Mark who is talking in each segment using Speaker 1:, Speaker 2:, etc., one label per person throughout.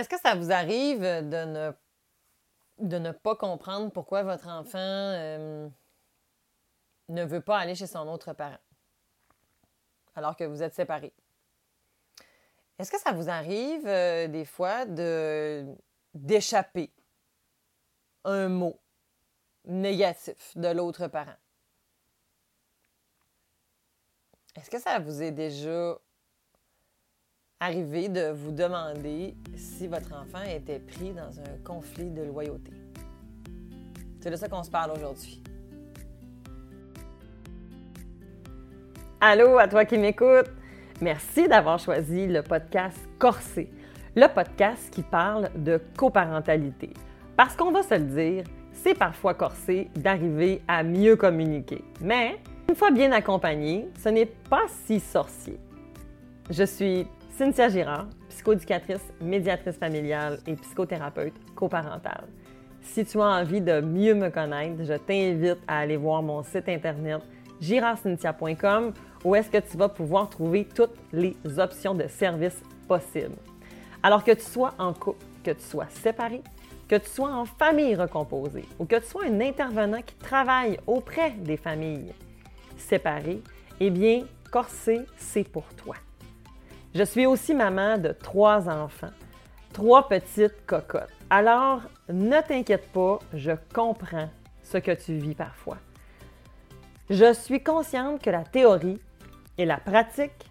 Speaker 1: Est-ce que ça vous arrive de ne, pas comprendre pourquoi votre enfant ne veut pas aller chez son autre parent alors que vous êtes séparés? Est-ce que ça vous arrive euh, des fois de d'échapper un mot négatif de l'autre parent? Est-ce que ça vous est déjà arrivé de vous demander si votre enfant était pris dans un conflit de loyauté? C'est de ça qu'on se parle aujourd'hui. Allô à toi qui m'écoutes. Merci d'avoir choisi le podcast Corsé, le podcast qui parle de coparentalité. Parce qu'on va se le dire, c'est parfois corsé d'arriver à mieux communiquer. Mais une fois bien accompagné, ce n'est pas si sorcier. Je suis Cynthia Girard, psychoéducatrice, médiatrice familiale et psychothérapeute coparentale. Si tu as envie de mieux me connaître, je t'invite à aller voir mon site internet girardcynthia.com où est-ce que tu vas pouvoir trouver toutes les options de services possibles. Alors que tu sois en couple, que tu sois séparé, que tu sois en famille recomposée ou que tu sois un intervenant qui travaille auprès des familles séparées, eh bien, Corsé, c'est pour toi. Je suis aussi maman de trois enfants, trois petites cocottes. Alors, ne t'inquiète pas, je comprends ce que tu vis parfois. Je suis consciente que la théorie et la pratique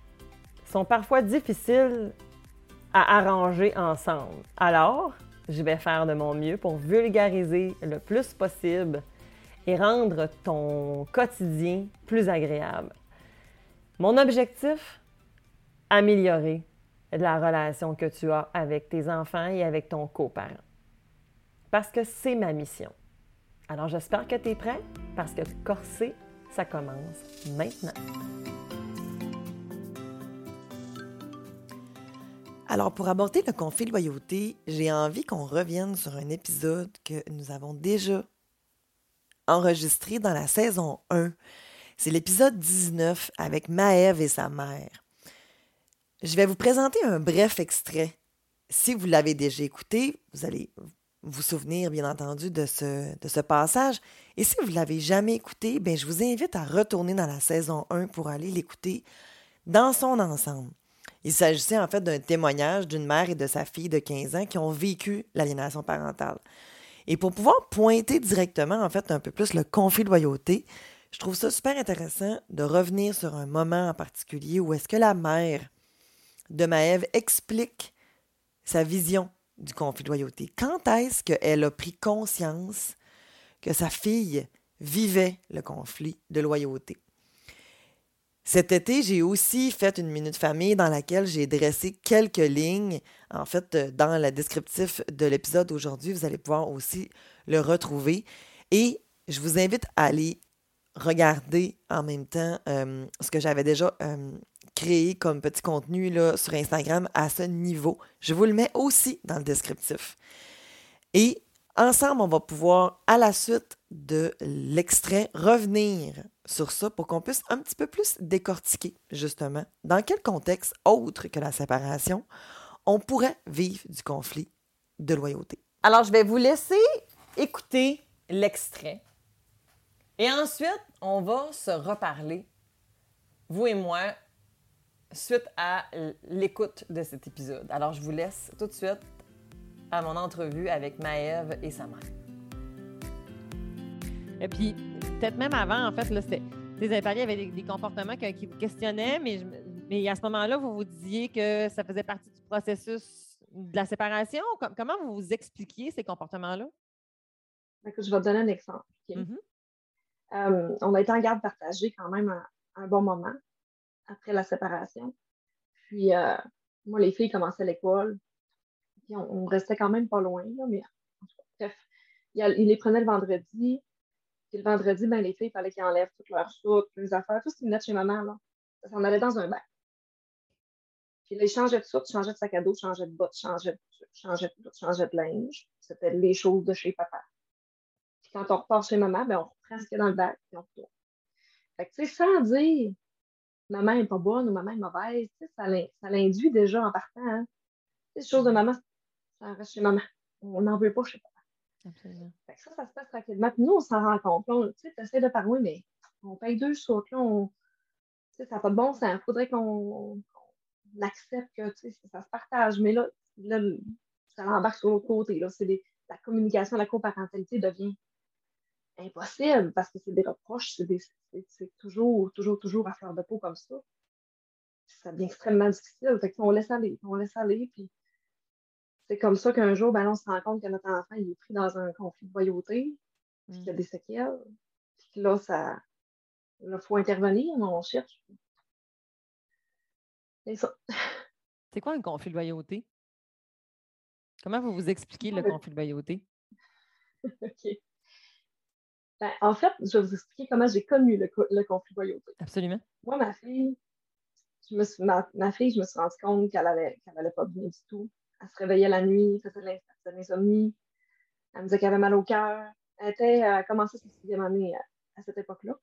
Speaker 1: sont parfois difficiles à arranger ensemble. Alors, je vais faire de mon mieux pour vulgariser le plus possible et rendre ton quotidien plus agréable. Mon objectif, améliorer la relation que tu as avec tes enfants et avec ton coparent. Parce que c'est ma mission. Alors j'espère que tu es prêt parce que corser, ça commence maintenant.
Speaker 2: Alors, pour aborder le conflit de loyauté, j'ai envie qu'on revienne sur un épisode que nous avons déjà enregistré dans la saison 1. C'est l'épisode 19 avec Maëve et sa mère. Je vais vous présenter un bref extrait. Si vous l'avez déjà écouté, vous allez vous souvenir, bien entendu, de ce, passage. Et si vous ne l'avez jamais écouté, bien, je vous invite à retourner dans la saison 1 pour aller l'écouter dans son ensemble. Il s'agissait en fait d'un témoignage d'une mère et de sa fille de 15 ans qui ont vécu l'aliénation parentale. Et pour pouvoir pointer directement en fait un peu plus le conflit de loyauté, je trouve ça super intéressant de revenir sur un moment en particulier où est-ce que la mère de Maëve explique sa vision du conflit de loyauté. Quand est-ce qu'elle a pris conscience que sa fille vivait le conflit de loyauté? Cet été, j'ai aussi fait une minute famille dans laquelle j'ai dressé quelques lignes. En fait, dans le descriptif de l'épisode d'aujourd'hui, vous allez pouvoir aussi le retrouver. Et je vous invite à aller regarder en même temps euh, ce que j'avais déjà euh, créé comme petit contenu là, sur Instagram à ce niveau. Je vous le mets aussi dans le descriptif. Et ensemble, on va pouvoir, à la suite de l'extrait, revenir sur ça pour qu'on puisse un petit peu plus décortiquer, justement, dans quel contexte autre que la séparation on pourrait vivre du conflit de loyauté.
Speaker 1: Alors, je vais vous laisser écouter l'extrait. Et ensuite, on va se reparler, vous et moi, suite à l'écoute de cet épisode. Alors, je vous laisse tout de suite à mon entrevue avec Maëve et sa mère. Et puis, peut-être même avant, en fait, là, c'était. Les impariés avaient des, comportements qui vous questionnaient, mais, mais à ce moment-là, vous vous disiez que ça faisait partie du processus de la séparation. comment vous vous expliquiez ces comportements-là?
Speaker 3: Je vais te donner un exemple. Mm-hmm. Euh, on a été en garde partagée quand même un, bon moment après la séparation. Puis, euh, moi, les filles commençaient l'école. Puis, on, restait quand même pas loin, mais bref, il, les prenait le vendredi. Puis le vendredi, ben, les filles, il fallait qu'ils enlèvent toutes leurs toutes leurs affaires, tout ce qu'ils venaient de chez maman. Là. Ça s'en allait dans un bac. Puis là, ils changeaient de ça, tu changeais de sac à dos, tu changeais de bottes, tu changeais de, changeais de, changeais de linge. C'était les choses de chez papa. Puis quand on repart chez maman, ben, on reprend ce qu'il y a dans le bac, puis on retourne. Fait que, tu sais, sans dire maman n'est pas bonne ou maman est mauvaise, ça l'induit déjà en partant. Hein. Les choses de maman, ça reste chez maman. On n'en veut pas chez papa. Absolument. ça, ça se passe tranquillement. Puis nous, on s'en rend compte. Tu essaies de parler, mais on paye deux choses. Là, on... ça n'a pas de bon sens. Il faudrait qu'on accepte que ça se partage. Mais là, là ça l'embarque sur l'autre côté. Là. Des... La communication, la coparentalité devient impossible parce que c'est des reproches, c'est toujours, toujours, toujours à fleur de peau comme ça. Ça devient extrêmement difficile. Fait on laisse aller, on laisse aller, puis c'est comme ça qu'un jour, ben, on se rend compte que notre enfant il est pris dans un conflit de loyauté, puis qu'il y a mm. des séquelles, puis là, ça. il faut intervenir, on cherche.
Speaker 1: C'est ça. C'est quoi un conflit de loyauté? Comment vous vous expliquez le conflit de loyauté?
Speaker 3: OK. Ben, en fait, je vais vous expliquer comment j'ai connu le, conflit de loyauté.
Speaker 1: Absolument.
Speaker 3: Moi, ma fille, je me suis, ma, fille, je me suis rendue compte qu'elle n'allait qu'elle pas bien du tout. Elle se réveillait la nuit, elle faisait de l'insomnie. Elle me disait qu'elle avait mal au cœur. Elle était à commencer sa sixième année à, cette époque-là.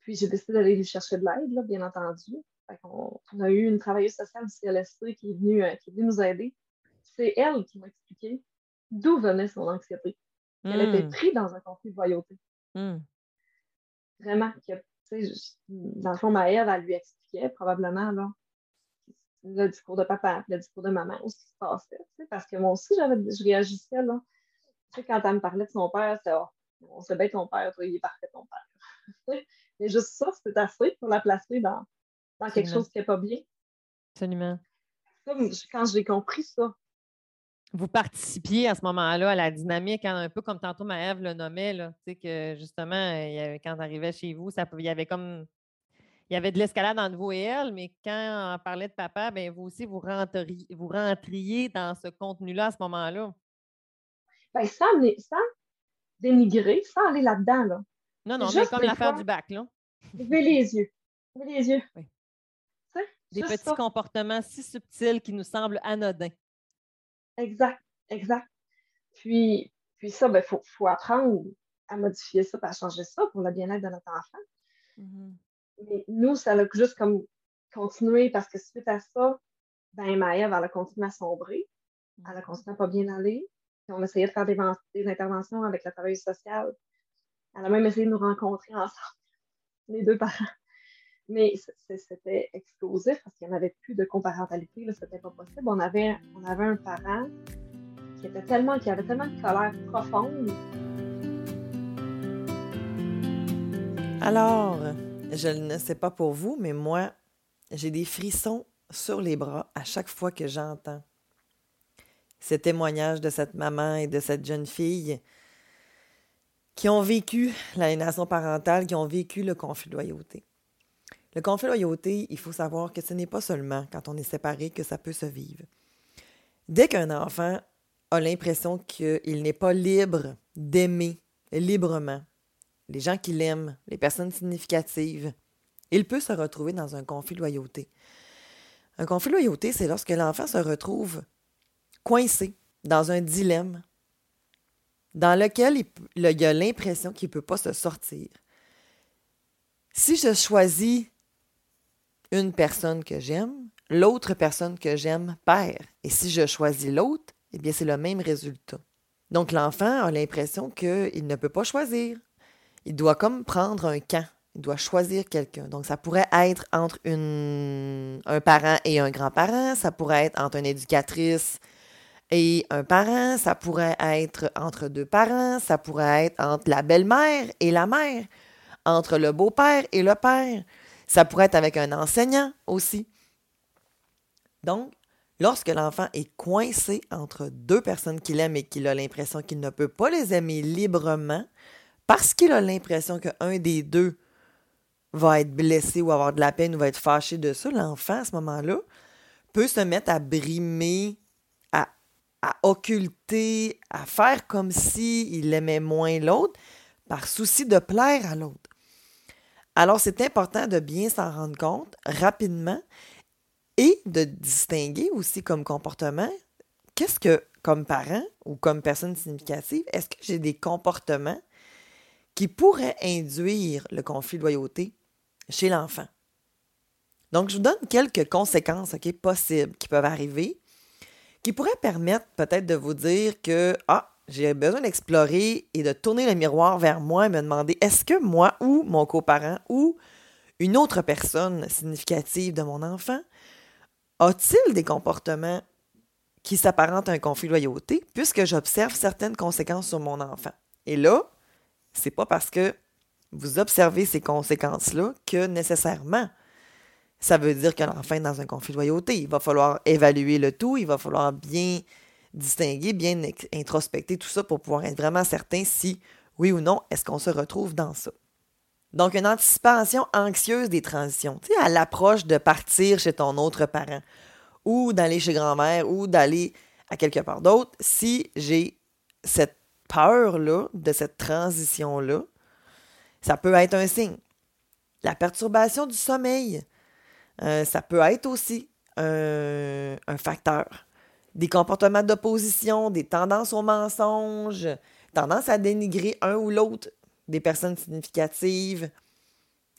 Speaker 3: Puis j'ai décidé d'aller lui chercher de l'aide, bien entendu. on, a eu une travailleuse sociale du CLSC qui est venue, euh, qui est venue nous aider. C'est elle qui m'a expliqué d'où venait son anxiété. Elle était hmm. prise dans un conflit de loyauté. Hmm. Vraiment. dans le fond, Maëve, elle lui expliquait probablement là, le discours de papa, le discours de maman, ce qui se passait. Parce que moi aussi, je réagissais. Là. Quand elle me parlait de son père, c'est oh, on sait bien ton père, toi, il est parfait ton père. Mais juste ça, c'était assez pour la placer dans, dans quelque chose qui n'est pas bien.
Speaker 1: Absolument.
Speaker 3: quand j'ai compris ça,
Speaker 1: vous participiez à ce moment-là à la dynamique, hein, un peu comme tantôt Maëve le nommait, là, que justement, il quand arrivait chez vous, ça, il y avait comme il y avait de l'escalade entre vous et elle, mais quand on parlait de papa, bien, vous aussi, vous rentriez, vous rentriez dans ce contenu-là à ce moment-là.
Speaker 3: Bien, sans, sans, dénigrer, sans aller là-dedans. Là.
Speaker 1: Non, non, mais comme l'affaire du bac, là.
Speaker 3: Levez les yeux. Levez les yeux. Oui.
Speaker 1: Des petits comportements si subtils qui nous semblent anodins.
Speaker 3: Exact, exact. Puis, puis ça, il ben, faut, apprendre à modifier ça, à changer ça pour le bien-être de notre enfant. Mm-hmm. Mais nous, ça a juste comme continué parce que suite à ça, ben Maëve, elle a continué à sombrer. Elle a continué à pas bien aller. Puis on essayait de faire des, interventions avec la travailleuse sociale. Elle a même essayé de nous rencontrer ensemble, les deux parents. Mais c'était explosif parce qu'il n'y en avait plus de comparentalité, c'était pas possible. On avait, on avait un parent qui était tellement, qui avait tellement de colère profonde.
Speaker 2: Alors, je ne sais pas pour vous, mais moi, j'ai des frissons sur les bras à chaque fois que j'entends ce témoignage de cette maman et de cette jeune fille qui ont vécu l'aliénation parentale, qui ont vécu le conflit de loyauté. Le conflit de loyauté, il faut savoir que ce n'est pas seulement quand on est séparé que ça peut se vivre. Dès qu'un enfant a l'impression qu'il n'est pas libre d'aimer librement les gens qu'il aime, les personnes significatives, il peut se retrouver dans un conflit de loyauté. Un conflit de loyauté, c'est lorsque l'enfant se retrouve coincé dans un dilemme dans lequel il, il a l'impression qu'il ne peut pas se sortir. Si je choisis une personne que j'aime, l'autre personne que j'aime perd. Et si je choisis l'autre, eh bien, c'est le même résultat. Donc, l'enfant a l'impression qu'il ne peut pas choisir. Il doit comme prendre un camp. Il doit choisir quelqu'un. Donc, ça pourrait être entre un parent et un grand-parent. Ça pourrait être entre une éducatrice et un parent. Ça pourrait être entre deux parents. Ça pourrait être entre la belle-mère et la mère. Entre le beau-père et le père. Ça pourrait être avec un enseignant aussi. Donc, lorsque l'enfant est coincé entre deux personnes qu'il aime et qu'il a l'impression qu'il ne peut pas les aimer librement, parce qu'il a l'impression qu'un des deux va être blessé ou avoir de la peine ou va être fâché de ça, l'enfant à ce moment-là peut se mettre à brimer, à, occulter, à faire comme s'il il aimait moins l'autre par souci de plaire à l'autre. Alors, c'est important de bien s'en rendre compte rapidement et de distinguer aussi comme comportement qu'est-ce que, comme parent ou comme personne significative, est-ce que j'ai des comportements qui pourraient induire le conflit de loyauté chez l'enfant? Donc, je vous donne quelques conséquences possibles qui peuvent arriver qui pourrait permettre peut-être de vous dire que, ah, j'ai besoin d'explorer et de tourner le miroir vers moi et me demander est-ce que moi ou mon coparent ou une autre personne significative de mon enfant a-t-il des comportements qui s'apparentent à un conflit de loyauté puisque j'observe certaines conséquences sur mon enfant? Et là, c'est pas parce que vous observez ces conséquences-là que nécessairement ça veut dire que l'enfant est dans un conflit de loyauté. Il va falloir évaluer le tout, il va falloir bien distinguer, bien introspecter tout ça pour pouvoir être vraiment certain si, oui ou non, est-ce qu'on se retrouve dans ça. Donc, une anticipation anxieuse des transitions, tu sais, à l'approche de partir chez ton autre parent, ou d'aller chez grand-mère, ou d'aller à quelque part d'autre, si j'ai cette peur-là, de cette transition-là, ça peut être un signe. La perturbation du sommeil, euh, ça peut être aussi un facteur des comportements d'opposition, des tendances au mensonge, tendance à dénigrer un ou l'autre des personnes significatives.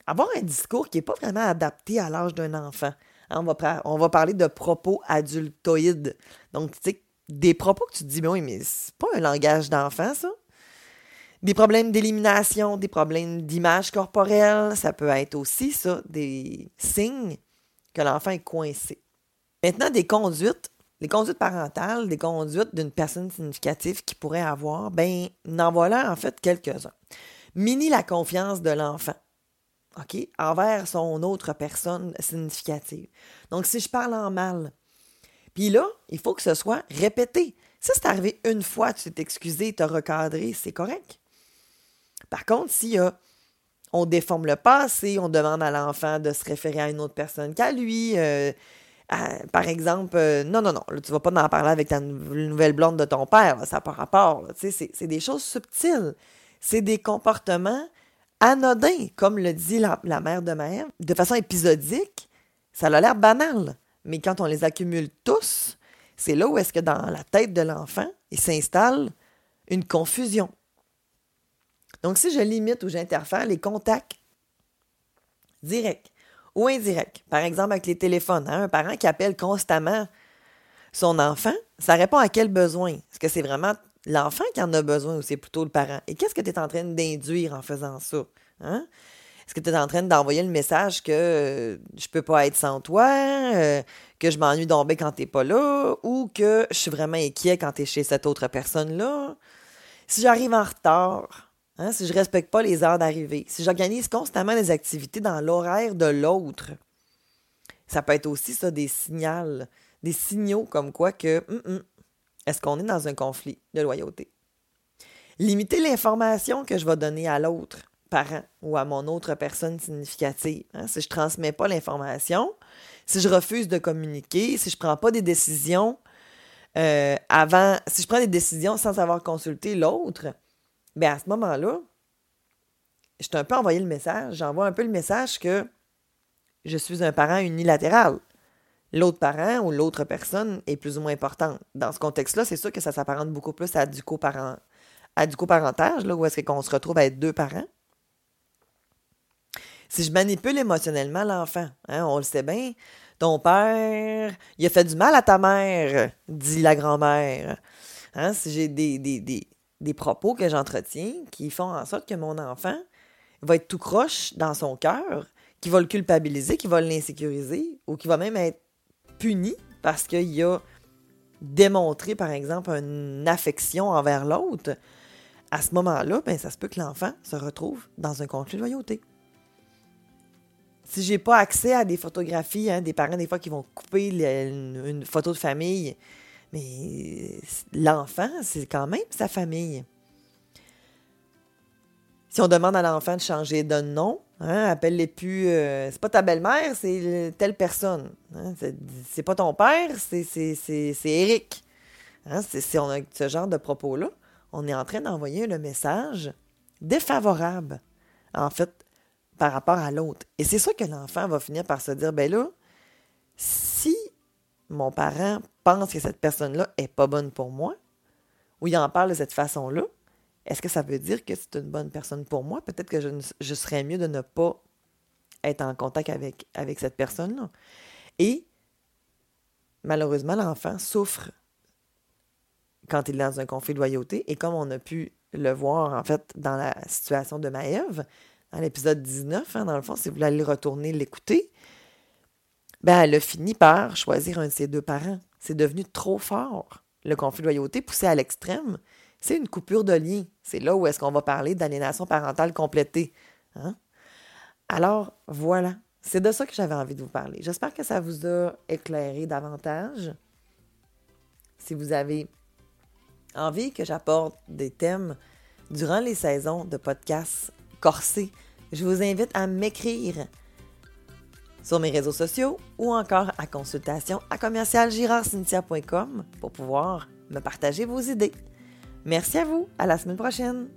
Speaker 2: Avoir un discours qui n'est pas vraiment adapté à l'âge d'un enfant. Hein, on, va, parler de propos adultoïdes. Donc, tu sais, des propos que tu te dis, mais oui, mais c'est pas un langage d'enfant, ça. Des problèmes d'élimination, des problèmes d'image corporelle, ça peut être aussi ça, des signes que l'enfant est coincé. Maintenant, des conduites les conduites parentales, des conduites d'une personne significative qui pourrait avoir, ben, n'en voilà en fait quelques-uns. Mini la confiance de l'enfant, OK, envers son autre personne significative. Donc, si je parle en mal, puis là, il faut que ce soit répété. Si c'est arrivé une fois, tu t'es excusé, tu as recadré, c'est correct. Par contre, si on déforme le passé, on demande à l'enfant de se référer à une autre personne qu'à lui, euh, par exemple, euh, non, non, non, là, tu vas pas en parler avec ta nouvelle blonde de ton père, ça n'a pas rapport. C'est des choses subtiles. C'est des comportements anodins, comme le dit la, mère de mère, de façon épisodique. Ça a l'air banal, mais quand on les accumule tous, c'est là où est-ce que dans la tête de l'enfant, il s'installe une confusion. Donc, si je limite ou j'interfère les contacts directs, ou indirect. Par exemple, avec les téléphones. Hein, un parent qui appelle constamment son enfant, ça répond à quel besoin? Est-ce que c'est vraiment l'enfant qui en a besoin ou c'est plutôt le parent? Et qu'est-ce que tu es en train d'induire en faisant ça? Hein? Est-ce que tu es en train d'envoyer le message que euh, je peux pas être sans toi, euh, que je m'ennuie d'omber quand tu n'es pas là, ou que je suis vraiment inquiet quand tu es chez cette autre personne-là? Si j'arrive en retard, Hein, si je ne respecte pas les heures d'arrivée, si j'organise constamment les activités dans l'horaire de l'autre, ça peut être aussi ça des signaux, des signaux comme quoi que hum, hum, est-ce qu'on est dans un conflit de loyauté? Limiter l'information que je vais donner à l'autre parent ou à mon autre personne significative. Hein, si je ne transmets pas l'information, si je refuse de communiquer, si je ne prends pas des décisions euh, avant, si je prends des décisions sans avoir consulté l'autre, Bien, à ce moment-là, je t'ai un peu envoyé le message, j'envoie un peu le message que je suis un parent unilatéral. L'autre parent ou l'autre personne est plus ou moins importante. Dans ce contexte-là, c'est sûr que ça s'apparente beaucoup plus à du, à du coparentage, là, où est-ce qu'on se retrouve à être deux parents. Si je manipule émotionnellement l'enfant, hein, on le sait bien, ton père, il a fait du mal à ta mère, dit la grand-mère. Hein, si j'ai des, des propos que j'entretiens qui font en sorte que mon enfant va être tout croche dans son cœur, qui va le culpabiliser, qui va l'insécuriser ou qui va même être puni parce qu'il a démontré, par exemple, une affection envers l'autre, à ce moment-là, ben, ça se peut que l'enfant se retrouve dans un conflit de loyauté. Si j'ai pas accès à des photographies, hein, des parents des fois qui vont couper une photo de famille mais l'enfant, c'est quand même sa famille. Si on demande à l'enfant de changer de nom, hein, appelle-les plus. Euh, c'est pas ta belle-mère, c'est telle personne. Hein, c'est pas ton père, c'est Eric. Hein, si on a ce genre de propos-là, on est en train d'envoyer le message défavorable, en fait, par rapport à l'autre. Et c'est ça que l'enfant va finir par se dire ben là, si mon parent pense que cette personne-là est pas bonne pour moi, ou il en parle de cette façon-là, est-ce que ça veut dire que c'est une bonne personne pour moi? Peut-être que je, serais mieux de ne pas être en contact avec, avec cette personne-là. Et malheureusement, l'enfant souffre, quand il est dans un conflit de loyauté. Et comme on a pu le voir, en fait, dans la situation de Maëve, dans l'épisode 19, hein, dans le fond, si vous voulez retourner l'écouter, ben, elle a fini par choisir un de ses deux parents. C'est devenu trop fort. Le conflit de loyauté poussé à l'extrême, c'est une coupure de lien. C'est là où est-ce qu'on va parler d'aliénation parentale complétée. Hein? Alors, voilà. C'est de ça que j'avais envie de vous parler. J'espère que ça vous a éclairé davantage. Si vous avez envie que j'apporte des thèmes durant les saisons de podcasts corsés, je vous invite à m'écrire sur mes réseaux sociaux ou encore à consultation à commercialgirardcynthia.com pour pouvoir me partager vos idées. Merci à vous, à la semaine prochaine.